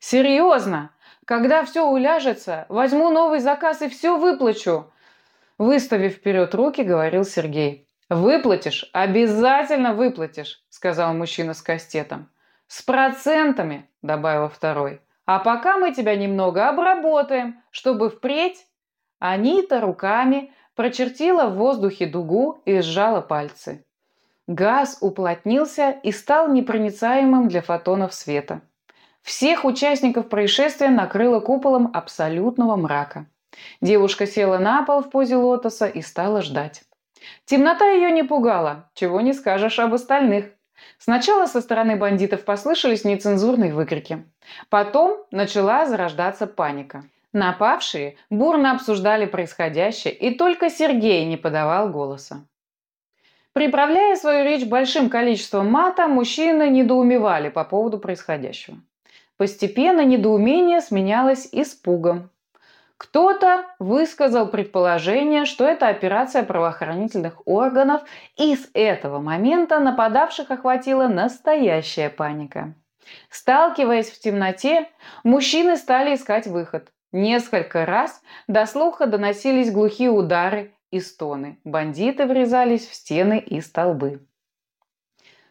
Серьезно? Когда все уляжется, возьму новый заказ и все выплачу. Выставив вперед руки, говорил Сергей. «Выплатишь? Обязательно выплатишь», — сказал мужчина с кастетом. «С процентами», — добавил второй. «А пока мы тебя немного обработаем, чтобы впредь...» Анита руками прочертила в воздухе дугу и сжала пальцы. Газ уплотнился и стал непроницаемым для фотонов света. Всех участников происшествия накрыло куполом абсолютного мрака. Девушка села на пол в позе лотоса и стала ждать. Темнота ее не пугала, чего не скажешь об остальных. Сначала со стороны бандитов послышались нецензурные выкрики. Потом начала зарождаться паника. Напавшие бурно обсуждали происходящее, и только Сергей не подавал голоса. Приправляя свою речь большим количеством мата, мужчины недоумевали по поводу происходящего. Постепенно недоумение сменялось испугом. Кто-то высказал предположение, что это операция правоохранительных органов, и с этого момента нападавших охватила настоящая паника. Сталкиваясь в темноте, мужчины стали искать выход. Несколько раз до слуха доносились глухие удары и стоны. Бандиты врезались в стены и столбы.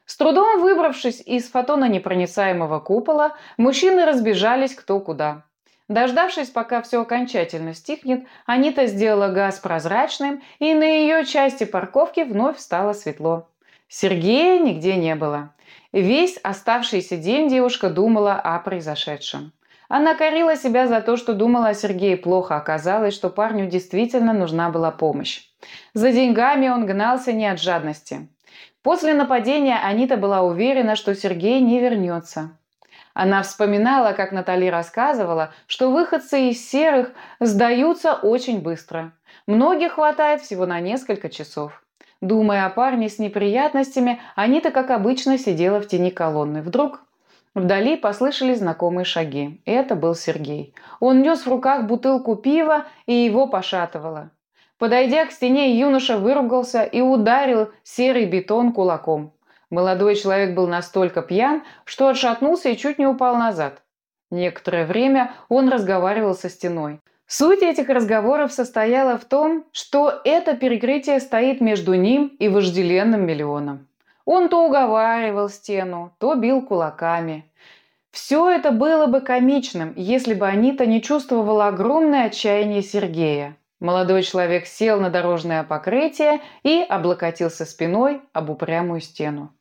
С трудом выбравшись из фотононепроницаемого купола, мужчины разбежались кто куда. Дождавшись, пока все окончательно стихнет, Анита сделала газ прозрачным, и на ее части парковки вновь стало светло. Сергея нигде не было. Весь оставшийся день девушка думала о произошедшем. Она корила себя за то, что думала о Сергее плохо. Оказалось, что парню действительно нужна была помощь. За деньгами он гнался не от жадности. После нападения Анита была уверена, что Сергей не вернется. Она вспоминала, как Натали рассказывала, что выходцы из серых сдаются очень быстро. Многих хватает всего на несколько часов. Думая о парне с неприятностями, Анита, как обычно, сидела в тени колонны. Вдруг Вдали послышались знакомые шаги. Это был Сергей. Он нес в руках бутылку пива, и его пошатывало. Подойдя к стене, юноша выругался и ударил серый бетон кулаком. Молодой человек был настолько пьян, что отшатнулся и чуть не упал назад. Некоторое время он разговаривал со стеной. Суть этих разговоров состояла в том, что это перекрытие стоит между ним и вожделенным миллионом. Он то уговаривал стену, то бил кулаками. Все это было бы комичным, если бы Анита не чувствовала огромное отчаяние Сергея. Молодой человек сел на дорожное покрытие и облокотился спиной об упрямую стену.